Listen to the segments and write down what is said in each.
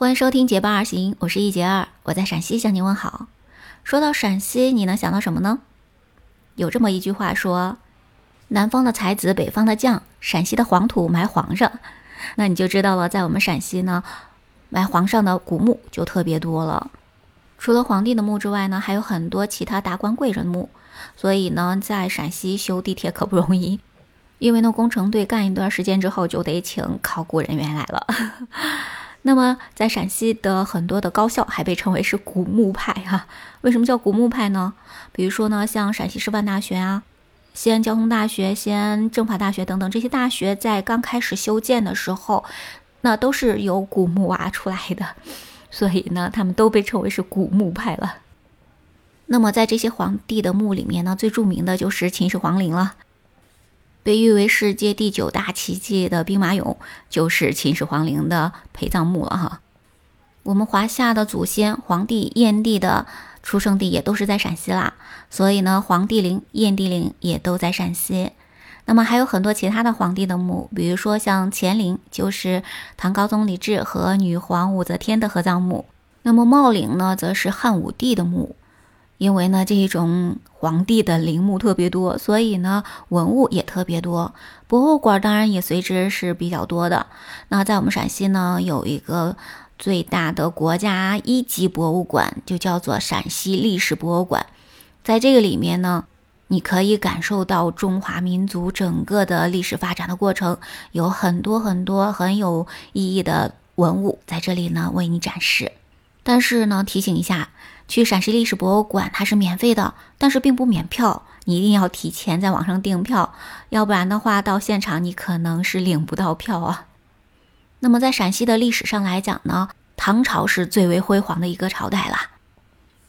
欢迎收听《结伴而行》，我是一杰二，我在陕西向您问好。说到陕西，你能想到什么呢？有这么一句话说：“南方的才子，北方的将，陕西的黄土埋皇上。”那你就知道了，在我们陕西呢，埋皇上的古墓就特别多了。除了皇帝的墓之外呢，还有很多其他达官贵人墓。所以呢，在陕西修地铁可不容易，因为呢，工程队干一段时间之后，就得请考古人员来了。那么，在陕西的很多的高校还被称为是古墓派哈。为什么叫古墓派呢？比如说呢，像陕西师范大学啊、西安交通大学、西安政法大学等等这些大学，在刚开始修建的时候，那都是由古墓挖出来的，所以呢，他们都被称为是古墓派了。那么，在这些皇帝的墓里面呢，最著名的就是秦始皇陵了。被誉为世界第九大奇迹的兵马俑，就是秦始皇陵的陪葬墓了哈。我们华夏的祖先黄帝、燕帝的出生地也都是在陕西啦，所以呢，黄帝陵、燕帝陵也都在陕西。那么还有很多其他的皇帝的墓，比如说像乾陵，就是唐高宗李治和女皇武则天的合葬墓。那么茂陵呢，则是汉武帝的墓。因为呢，这一种皇帝的陵墓特别多，所以呢，文物也特别多，博物馆当然也随之是比较多的。那在我们陕西呢，有一个最大的国家一级博物馆，就叫做陕西历史博物馆。在这个里面呢，你可以感受到中华民族整个的历史发展的过程，有很多很多很有意义的文物在这里呢为你展示。但是呢，提醒一下。去陕西历史博物馆，它是免费的，但是并不免票，你一定要提前在网上订票，要不然的话，到现场你可能是领不到票啊。那么在陕西的历史上来讲呢，唐朝是最为辉煌的一个朝代了。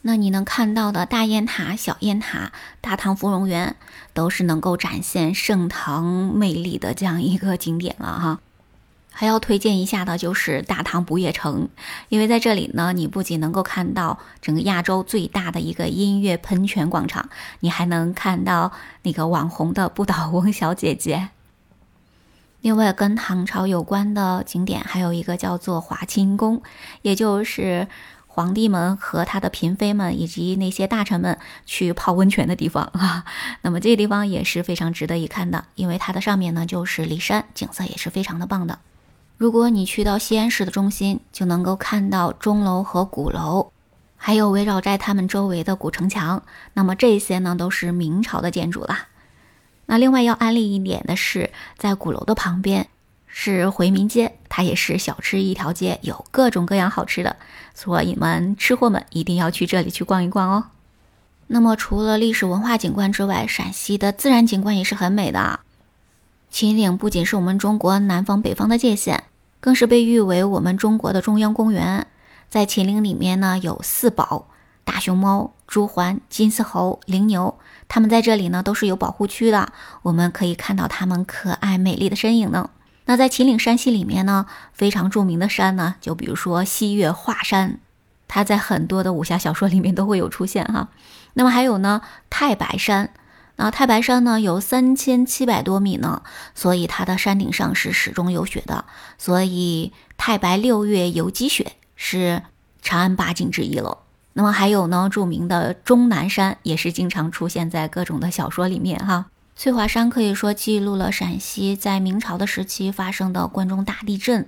那你能看到的大雁塔、小雁塔、大唐芙蓉园，都是能够展现盛唐魅力的这样一个景点了哈。还要推荐一下的就是大唐不夜城，因为在这里呢，你不仅能够看到整个亚洲最大的一个音乐喷泉广场，你还能看到那个网红的不倒翁小姐姐。另外，跟唐朝有关的景点还有一个叫做华清宫，也就是皇帝们和他的嫔妃们以及那些大臣们去泡温泉的地方啊。那么这个地方也是非常值得一看的，因为它的上面呢就是骊山，景色也是非常的棒的。如果你去到西安市的中心，就能够看到钟楼和鼓楼，还有围绕在它们周围的古城墙。那么这些呢，都是明朝的建筑啦。那另外要安利一点的是，在鼓楼的旁边是回民街，它也是小吃一条街，有各种各样好吃的，所以们吃货们一定要去这里去逛一逛哦。那么除了历史文化景观之外，陕西的自然景观也是很美的。秦岭不仅是我们中国南方北方的界限。更是被誉为我们中国的中央公园。在秦岭里面呢，有四宝：大熊猫、朱鹮、金丝猴、羚牛。它们在这里呢，都是有保护区的，我们可以看到它们可爱美丽的身影呢。那在秦岭山系里面呢，非常著名的山呢，就比如说西岳华山，它在很多的武侠小说里面都会有出现哈。那么还有呢，太白山。那太白山呢有三千七百多米呢，所以它的山顶上是始终有雪的，所以太白六月游积雪是长安八景之一了。那么还有呢，著名的终南山也是经常出现在各种的小说里面哈。翠华山可以说记录了陕西在明朝的时期发生的关中大地震，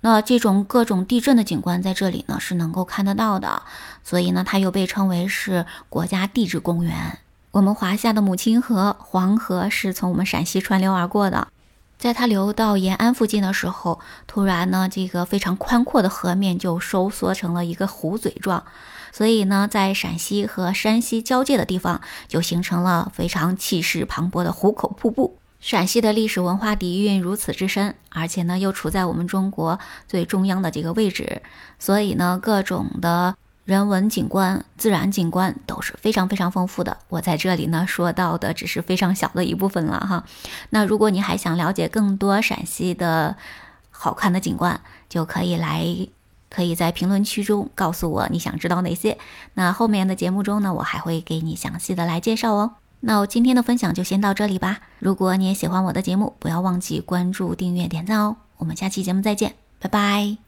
那这种各种地震的景观在这里呢是能够看得到的，所以呢它又被称为是国家地质公园。我们华夏的母亲河黄河是从我们陕西川流而过的，在它流到延安附近的时候，突然呢，这个非常宽阔的河面就收缩成了一个壶嘴状，所以呢，在陕西和山西交界的地方就形成了非常气势磅礴的壶口瀑布。陕西的历史文化底蕴如此之深，而且呢，又处在我们中国最中央的这个位置，所以呢，各种的。人文景观、自然景观都是非常非常丰富的。我在这里呢说到的只是非常小的一部分了哈。那如果你还想了解更多陕西的好看的景观，就可以来，可以在评论区中告诉我你想知道哪些。那后面的节目中呢，我还会给你详细的来介绍哦。那我今天的分享就先到这里吧。如果你也喜欢我的节目，不要忘记关注、订阅、点赞哦。我们下期节目再见，拜拜。